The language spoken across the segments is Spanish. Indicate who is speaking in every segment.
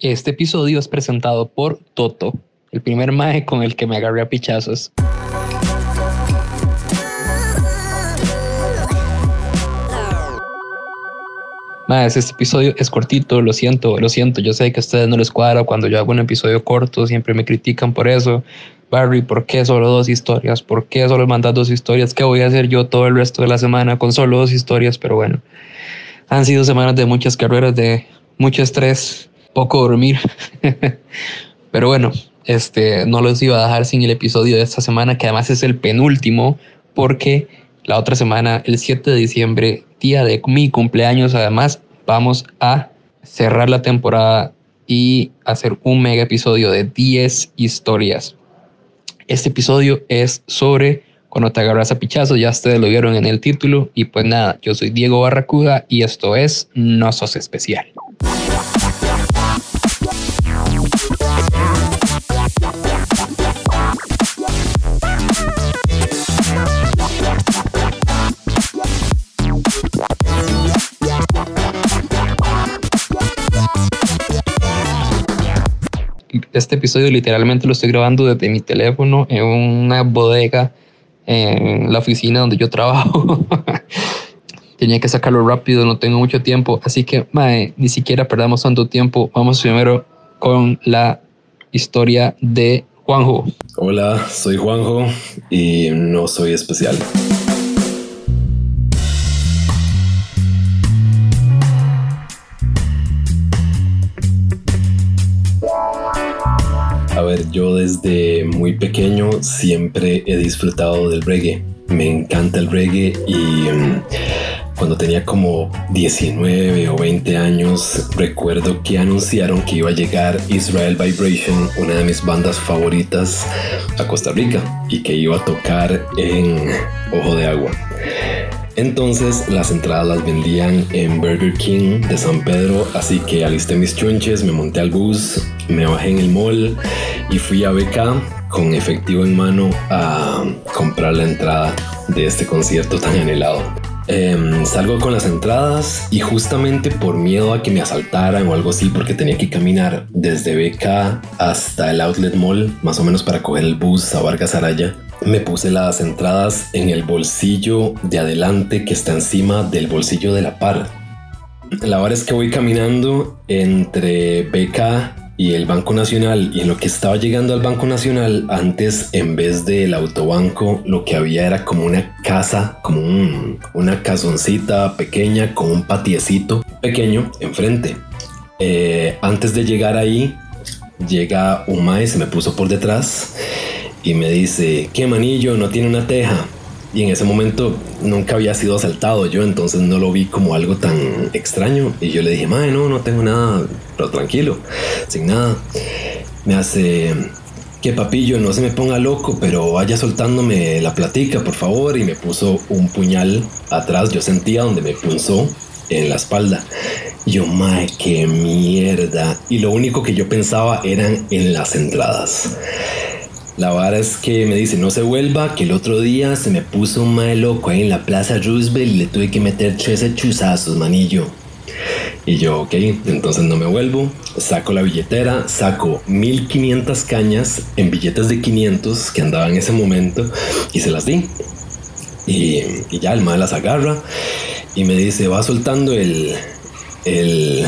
Speaker 1: Este episodio es presentado por Toto, el primer mae con el que me agarré a pichazos. Más, este episodio es cortito, lo siento, lo siento. Yo sé que a ustedes no les cuadra cuando yo hago un episodio corto, siempre me critican por eso. Barry, ¿por qué solo dos historias? ¿Por qué solo mandas dos historias? ¿Qué voy a hacer yo todo el resto de la semana con solo dos historias? Pero bueno, han sido semanas de muchas carreras, de mucho estrés, poco dormir. Pero bueno, este no los iba a dejar sin el episodio de esta semana, que además es el penúltimo, porque la otra semana, el 7 de diciembre, día de mi cumpleaños, además, vamos a cerrar la temporada y hacer un mega episodio de 10 historias. Este episodio es sobre cuando te agarras a pichazo, ya ustedes lo vieron en el título. Y pues nada, yo soy Diego Barracuda y esto es No Sos Especial. Este episodio literalmente lo estoy grabando desde mi teléfono en una bodega en la oficina donde yo trabajo. Tenía que sacarlo rápido, no tengo mucho tiempo, así que mae, ni siquiera perdamos tanto tiempo. Vamos primero con la historia de Juanjo.
Speaker 2: Hola, soy Juanjo y no soy especial. A ver, yo desde muy pequeño siempre he disfrutado del reggae. Me encanta el reggae y mm, cuando tenía como 19 o 20 años, recuerdo que anunciaron que iba a llegar Israel Vibration, una de mis bandas favoritas, a Costa Rica y que iba a tocar en Ojo de Agua. Entonces las entradas las vendían en Burger King de San Pedro, así que alisté mis chunches, me monté al bus, me bajé en el mall y fui a BK con efectivo en mano a comprar la entrada de este concierto tan anhelado. Em, salgo con las entradas y justamente por miedo a que me asaltaran o algo así, porque tenía que caminar desde BK hasta el Outlet Mall, más o menos para coger el bus a Vargas Araya, me puse las entradas en el bolsillo de adelante que está encima del bolsillo de la par. La verdad es que voy caminando entre BK y el Banco Nacional y en lo que estaba llegando al Banco Nacional antes en vez del autobanco lo que había era como una casa como una casoncita pequeña con un patiecito pequeño enfrente eh, antes de llegar ahí llega un se me puso por detrás y me dice, ¿qué manillo? No tiene una teja. Y en ese momento nunca había sido asaltado yo, entonces no lo vi como algo tan extraño. Y yo le dije, madre, no, no tengo nada, pero tranquilo, sin nada. Me hace, que papillo, no se me ponga loco, pero vaya soltándome la platica, por favor. Y me puso un puñal atrás, yo sentía donde me punzó en la espalda. Yo, madre, qué mierda. Y lo único que yo pensaba eran en las entradas. La vara es que me dice no se vuelva, que el otro día se me puso un mae loco ahí en la Plaza Roosevelt y le tuve que meter 13 chuzazos, manillo. Y yo, ok, entonces no me vuelvo, saco la billetera, saco 1500 cañas en billetes de 500 que andaba en ese momento y se las di. Y, ya el mae las agarra y me dice, va soltando el, el,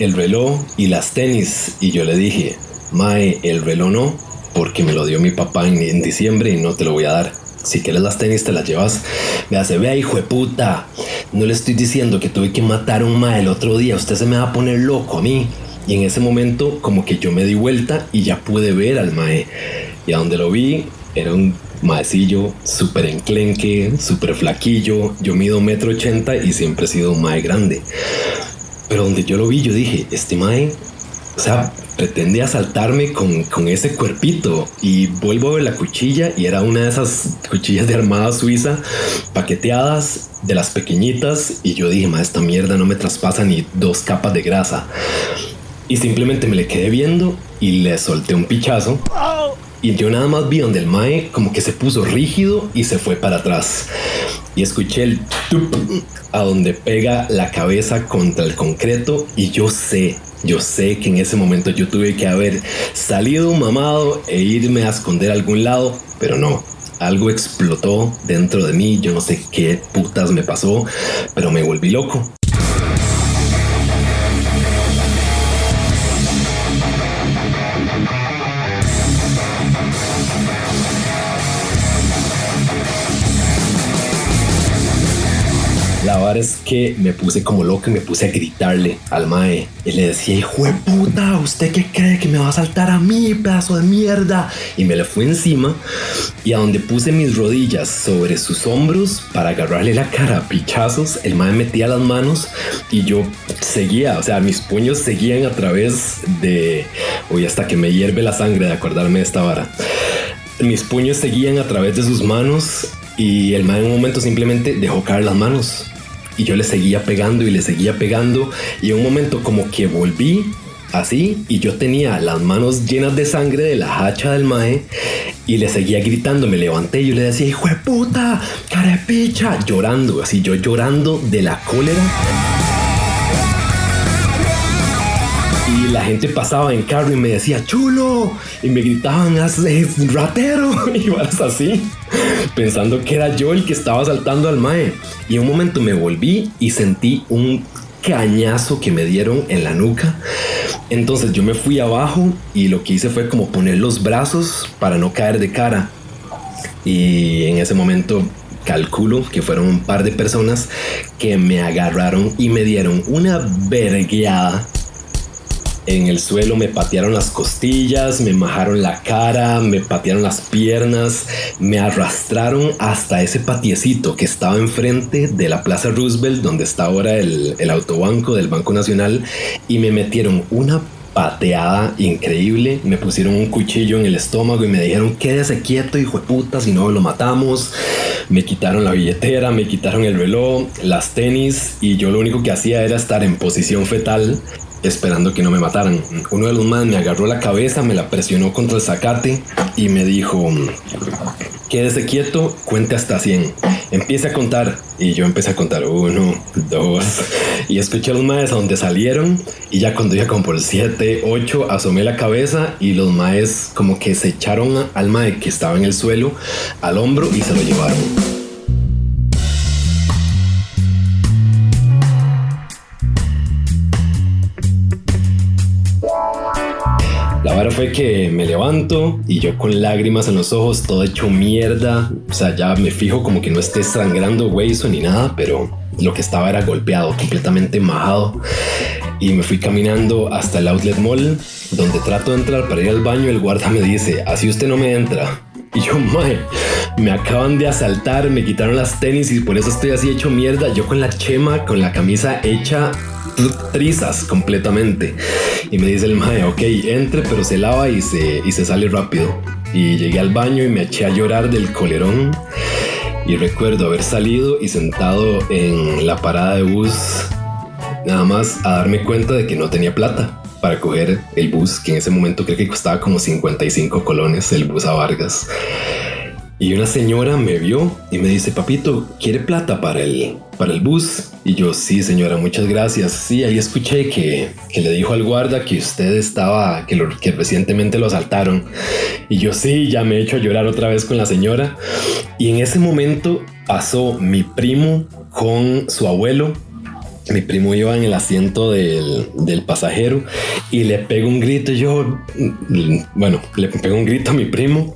Speaker 2: el reloj y las tenis. Y yo le dije, mae, el reloj no, porque me lo dio mi papá en, diciembre y no te lo voy a dar. Si quieres las tenis, te las llevas. Me hace, vea, hijo de puta. No le estoy diciendo que tuve que matar a un mae el otro día. Usted se me va a poner loco a mí. Y en ese momento, como que yo me di vuelta y ya pude ver al mae. Y a donde lo vi, era un maecillo súper enclenque, súper flaquillo. Yo mido metro ochenta y siempre he sido un mae grande. Pero donde yo lo vi, yo dije, este mae, o sea, pretende asaltarme con, con, ese cuerpito y vuelvo a ver la cuchilla y era una de esas cuchillas de armada suiza paqueteadas de las pequeñitas y yo dije, ma, esta mierda no me traspasa ni dos capas de grasa. Y simplemente me le quedé viendo y le solté un pichazo. Y yo nada más vi donde el Mae como que se puso rígido y se fue para atrás. Y escuché el tup a donde pega la cabeza contra el concreto y yo sé Yo sé que en ese momento yo tuve que haber salido mamado e irme a esconder a algún lado, pero no. Algo explotó dentro de mí, yo no sé qué putas me pasó, pero me volví loco. Es que me puse como loco y me puse a gritarle al mae. Y le decía, hijo de puta, ¿usted qué cree que me va a saltar a mí, pedazo de mierda? Y me le fui encima y a donde puse mis rodillas sobre sus hombros para agarrarle la cara a pichazos, el mae metía las manos y yo seguía, o sea, mis puños seguían a través de... Hoy hasta que me hierve la sangre de acordarme de esta vara. Mis puños seguían a través de sus manos y el mae en un momento simplemente dejó caer las manos. Y yo le seguía pegando y le seguía pegando. Y en un momento como que volví así y yo tenía las manos llenas de sangre de la hacha del mae y le seguía gritando, me levanté y yo le decía, hijo de puta, carepicha, llorando, así yo llorando de la cólera. La gente pasaba en carro y me decía, chulo, y me gritaban, hace ratero, y vas así pensando que era yo el que estaba saltando al mae. Y en un momento me volví y sentí un cañazo que me dieron en la nuca. Entonces yo me fui abajo y lo que hice fue como poner los brazos para no caer de cara. Y en ese momento calculo que fueron un par de personas que me agarraron y me dieron una vergueada en el suelo me patearon las costillas, me majaron la cara, me patearon las piernas, me arrastraron hasta ese patiecito que estaba enfrente de la Plaza Roosevelt, donde está ahora el, el autobanco del Banco Nacional, y me metieron una pateada increíble. Me pusieron un cuchillo en el estómago y me dijeron quédese quieto, hijo de puta, si no lo matamos. Me quitaron la billetera, me quitaron el reloj, las tenis y yo lo único que hacía era estar en posición fetal esperando que no me mataran. Uno de los más me agarró la cabeza, me la presionó contra el zacate y me dijo, quédese quieto, cuente hasta 100. Empiece a contar. Y yo empecé a contar uno, dos. Y escuché a los maes a donde salieron. Y ya cuando iba como por 7, 8, asomé la cabeza y los maes como que se echaron al mae que estaba en el suelo al hombro y se lo llevaron. Ahora fue que me levanto y yo con lágrimas en los ojos, todo hecho mierda. O sea, ya me fijo como que no esté sangrando hueso ni nada, pero lo que estaba era golpeado, completamente majado. Y me fui caminando hasta el outlet mall, donde trato de entrar para ir al baño. El guarda me dice, así usted no me entra. Y yo, mae, me acaban de asaltar, me quitaron las tenis y por eso estoy así hecho mierda. Yo con la chema, con la camisa hecha trizas completamente. Y me dice el mae, ok, entre, pero se lava y se, y se sale rápido. Y llegué al baño y me eché a llorar del colerón. Y recuerdo haber salido y sentado en la parada de bus, nada más a darme cuenta de que no tenía plata para coger el bus, que en ese momento creo que costaba como 55 colones el bus a Vargas. Y una señora me vio y me dice, papito, ¿quiere plata para el, para el bus? Y yo, sí, señora, muchas gracias. Sí, ahí escuché que, que le dijo al guarda que usted estaba, que, lo, que recientemente lo asaltaron. Y yo, sí, ya me he hecho llorar otra vez con la señora. Y en ese momento pasó mi primo con su abuelo mi primo iba en el asiento del, del, pasajero y le pego un grito. Yo, bueno, le pego un grito a mi primo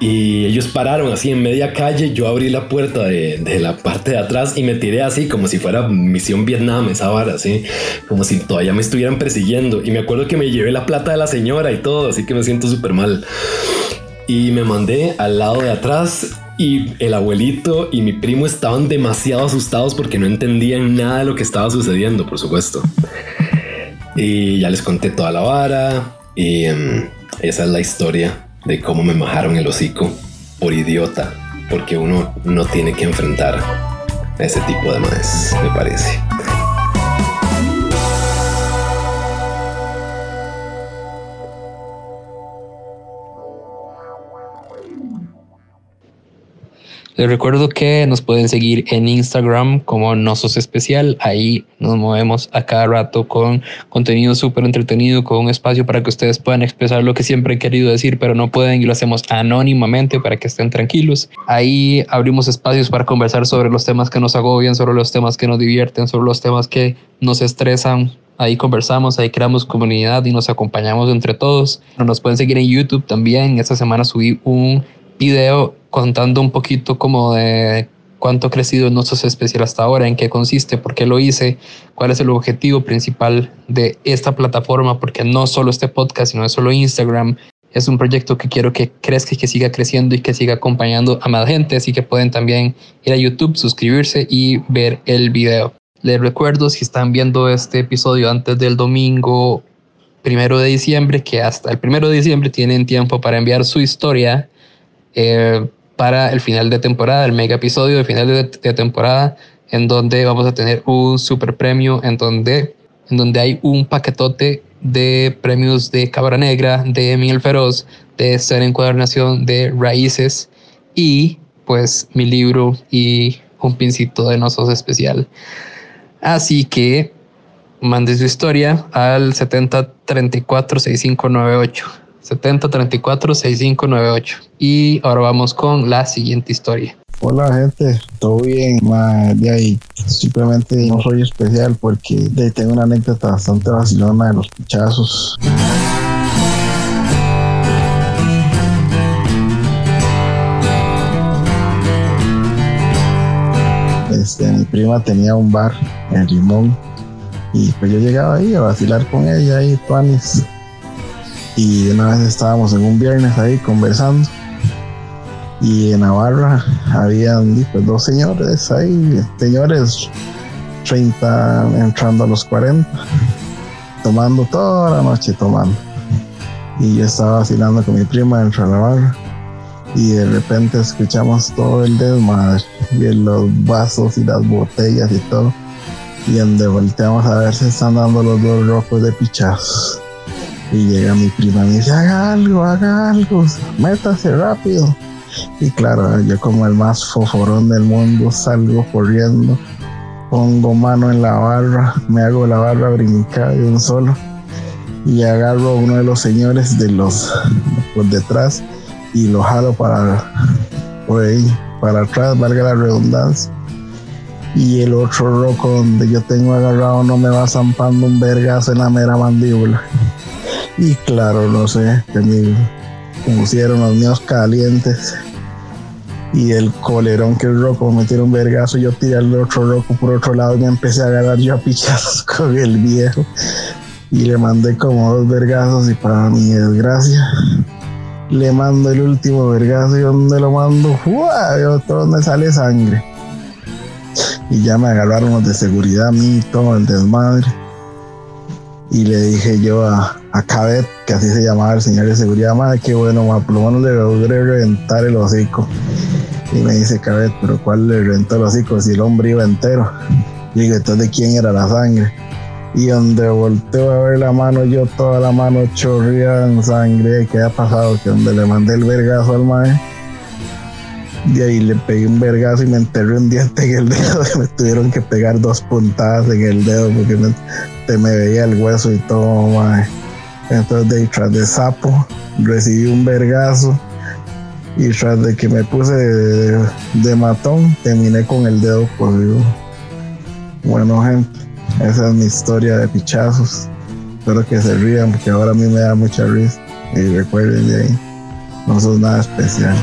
Speaker 2: y ellos pararon así en media calle. Yo abrí la puerta de, de, la parte de atrás y me tiré así como si fuera misión Vietnam, esa vara, así como si todavía me estuvieran persiguiendo. Y me acuerdo que me llevé la plata de la señora y todo, así que me siento súper mal. Y me mandé al lado de atrás y el abuelito y mi primo estaban demasiado asustados porque no entendían nada de lo que estaba sucediendo, por supuesto. Y ya les conté toda la vara y um, esa es la historia de cómo me majaron el hocico por idiota, porque uno no tiene que enfrentar ese tipo de más, me parece.
Speaker 1: Les recuerdo que nos pueden seguir en Instagram como Nosos Especial. Ahí nos movemos a cada rato con contenido súper entretenido, con un espacio para que ustedes puedan expresar lo que siempre han querido decir, pero no pueden y lo hacemos anónimamente para que estén tranquilos. Ahí abrimos espacios para conversar sobre los temas que nos agobian, sobre los temas que nos divierten, sobre los temas que nos estresan, Ahí conversamos, ahí creamos comunidad y nos acompañamos entre todos. Nos pueden seguir en YouTube también. Esta semana subí un video contando un poquito como de cuánto ha crecido nuestro especial hasta ahora, en qué consiste, por qué lo hice, cuál es el objetivo principal de esta plataforma, porque no solo este podcast, sino solo Instagram. Es un proyecto que quiero que crezca y que siga creciendo y que siga acompañando a más gente, así que pueden también ir a YouTube, suscribirse y ver el video. Les recuerdo si están viendo este episodio antes del domingo primero de diciembre, que hasta el primero de diciembre tienen tiempo para enviar su historia eh, para el final de temporada, el mega episodio de final de, temporada, en donde vamos a tener un super premio, en donde, en donde hay un paquetote de premios de Cabra Negra, de Miel Feroz, de Ser Encuadernación, de Raíces y pues mi libro y un pincito de nosos especial. Así que mande su historia al 7034-6598. 7034-6598. Y ahora vamos con la siguiente historia.
Speaker 3: Hola gente, todo bien, de ahí simplemente no soy especial porque tengo una anécdota bastante vacilona de los pichazos. Este, mi prima tenía un bar en Limón y pues yo llegaba ahí a vacilar con ella y tuanis y una vez estábamos en un viernes ahí conversando. Y en Navarra habían pues, dos señores ahí, señores 30 entrando a los 40, tomando toda la noche tomando. Y yo estaba vacilando con mi prima dentro de la barra y de repente escuchamos todo el desmadre y los vasos y las botellas y todo. Y donde volteamos a ver si están dando los dos rojos de pichazos y llega mi prima y me dice haga algo haga algo métase rápido y claro yo como el más foforón del mundo salgo corriendo pongo mano en la barra me hago la barra brincar de un solo y agarro a uno de los señores de los por detrás y lo jalo para, para atrás, valga la redundancia. Y el otro roco donde yo tengo agarrado no me va zampando un vergazo en la mera mandíbula. Y claro, no sé, que me pusieron los míos calientes. Y el colerón que el roco me tiró vergazo, yo tiré al otro roco por otro lado y me empecé a agarrar yo a pichazos con el viejo. Y le mandé como dos vergazos y para mi desgracia le mando el último vergazo y donde lo mando, ¡Uah! todo donde sale sangre. Y ya me agarraron los de seguridad a mí, todo el desmadre. Y le dije yo a, a que así se llamaba el señor de seguridad, madre, qué bueno, menos le logré reventar el hocico. Y me dice Cabet, pero ¿cuál le reventó el hocico si el hombre iba entero? Y digo, entonces, ¿de quién era la sangre? y donde volteo a ver la mano, yo toda la mano chorría en sangre. ¿Qué ha pasado? Que donde le mandé el vergazo al mae, de ahí le pegué un vergazo y me enterré un diente en el dedo. me tuvieron que pegar dos puntadas en el dedo porque me, me veía el hueso y todo, mae. Entonces, tras de sapo, recibí un vergazo. Y tras de que me puse de, matón, terminé con el dedo podrido. Bueno, gente esa es mi historia de pichazos. Espero que se rían porque ahora a mí me da mucha risa. Y recuerden de ahí, no sos nada especial.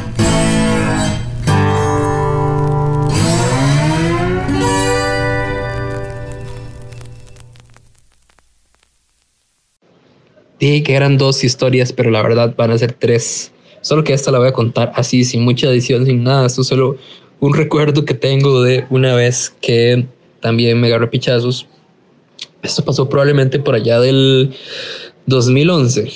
Speaker 1: Dije que eran dos historias, pero la verdad van a ser tres. Solo que esta la voy a contar así, sin mucha edición, sin nada. Esto es solo un recuerdo que tengo de una vez que también me agarré pichazos esto pasó probablemente por allá del 2011.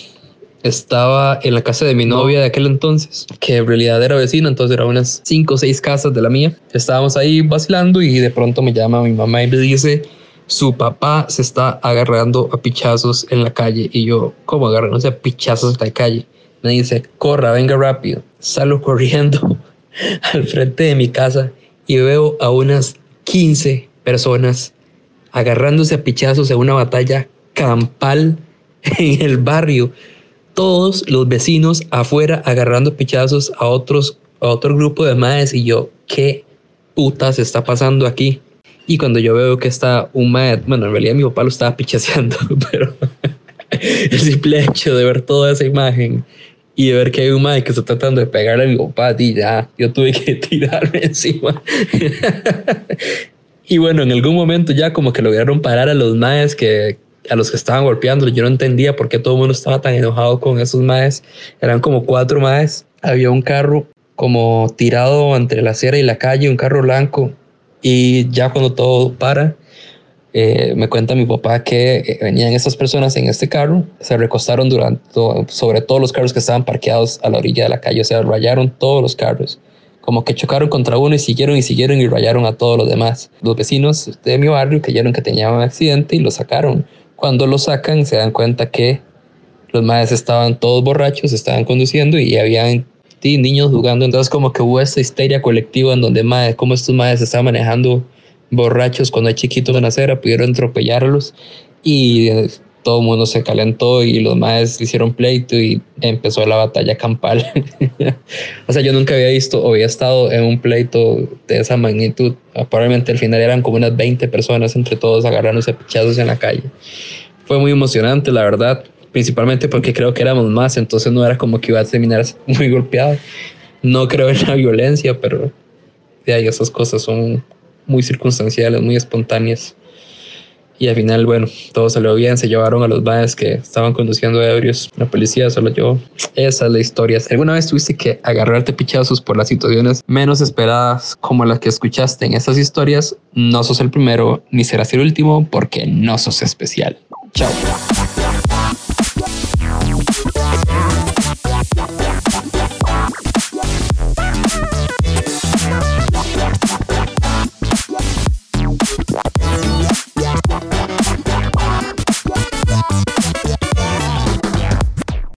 Speaker 1: Estaba en la casa de mi novia de aquel entonces, que en realidad era vecina, entonces eran unas cinco o seis casas de la mía. Estábamos ahí vacilando y de pronto me llama mi mamá y me dice, su papá se está agarrando a pichazos en la calle. Y yo, ¿cómo agarrándose a pichazos en la calle? Me dice, corra, venga rápido. Salgo corriendo al frente de mi casa y veo a unas 15 personas agarrándose a pichazos en una batalla campal en el barrio. Todos los vecinos afuera agarrando pichazos a otros a otro grupo de madres y yo, ¿qué putas está pasando aquí? Y cuando yo veo que está un mae, bueno, en realidad mi papá lo estaba pichaseando, pero el simple hecho de ver toda esa imagen y de ver que hay un mae que está tratando de pegarle a mi papá, y ya, yo tuve que tirarme encima. y bueno, en algún momento ya como que lograron parar a los maes que a los que estaban golpeando. Yo no entendía por qué todo el mundo estaba tan enojado con esos maes. Eran como cuatro maes. Había un carro como tirado entre la acera y la calle, un carro blanco. Y ya cuando todo para, eh, me cuenta mi papá que eh, venían estas personas en este carro, se recostaron durante, sobre todos los carros que estaban parqueados a la orilla de la calle, o sea, rayaron todos los carros, como que chocaron contra uno y siguieron y siguieron y rayaron a todos los demás. Los vecinos de mi barrio creyeron que tenían un accidente y lo sacaron. Cuando lo sacan se dan cuenta que los madres estaban todos borrachos, estaban conduciendo y habían niños jugando. Entonces como que hubo esta histeria colectiva en donde madres, como estos madres estaban manejando borrachos cuando hay chiquitos en la acera, pudieron atropellarlos y eh, todo el mundo se calentó y los maes hicieron pleito y empezó la batalla campal. o sea, yo nunca había visto o había estado en un pleito de esa magnitud. Probablemente al final eran como unas 20 personas entre todos agarrándose pichazos en la calle. Fue muy emocionante, la verdad, principalmente porque creo que éramos más, entonces no era como que iba a terminar muy golpeado. No creo en la violencia, pero ahí esas cosas son muy circunstanciales, muy espontáneas. Y al final, bueno, todo salió bien. Se llevaron a los bares que estaban conduciendo ebrios. La policía solo llevó. Esa es la historia. ¿Alguna vez tuviste que agarrarte pichazos por las situaciones menos esperadas como las que escuchaste en esas historias? No sos el primero ni serás el último porque no sos especial. Chao.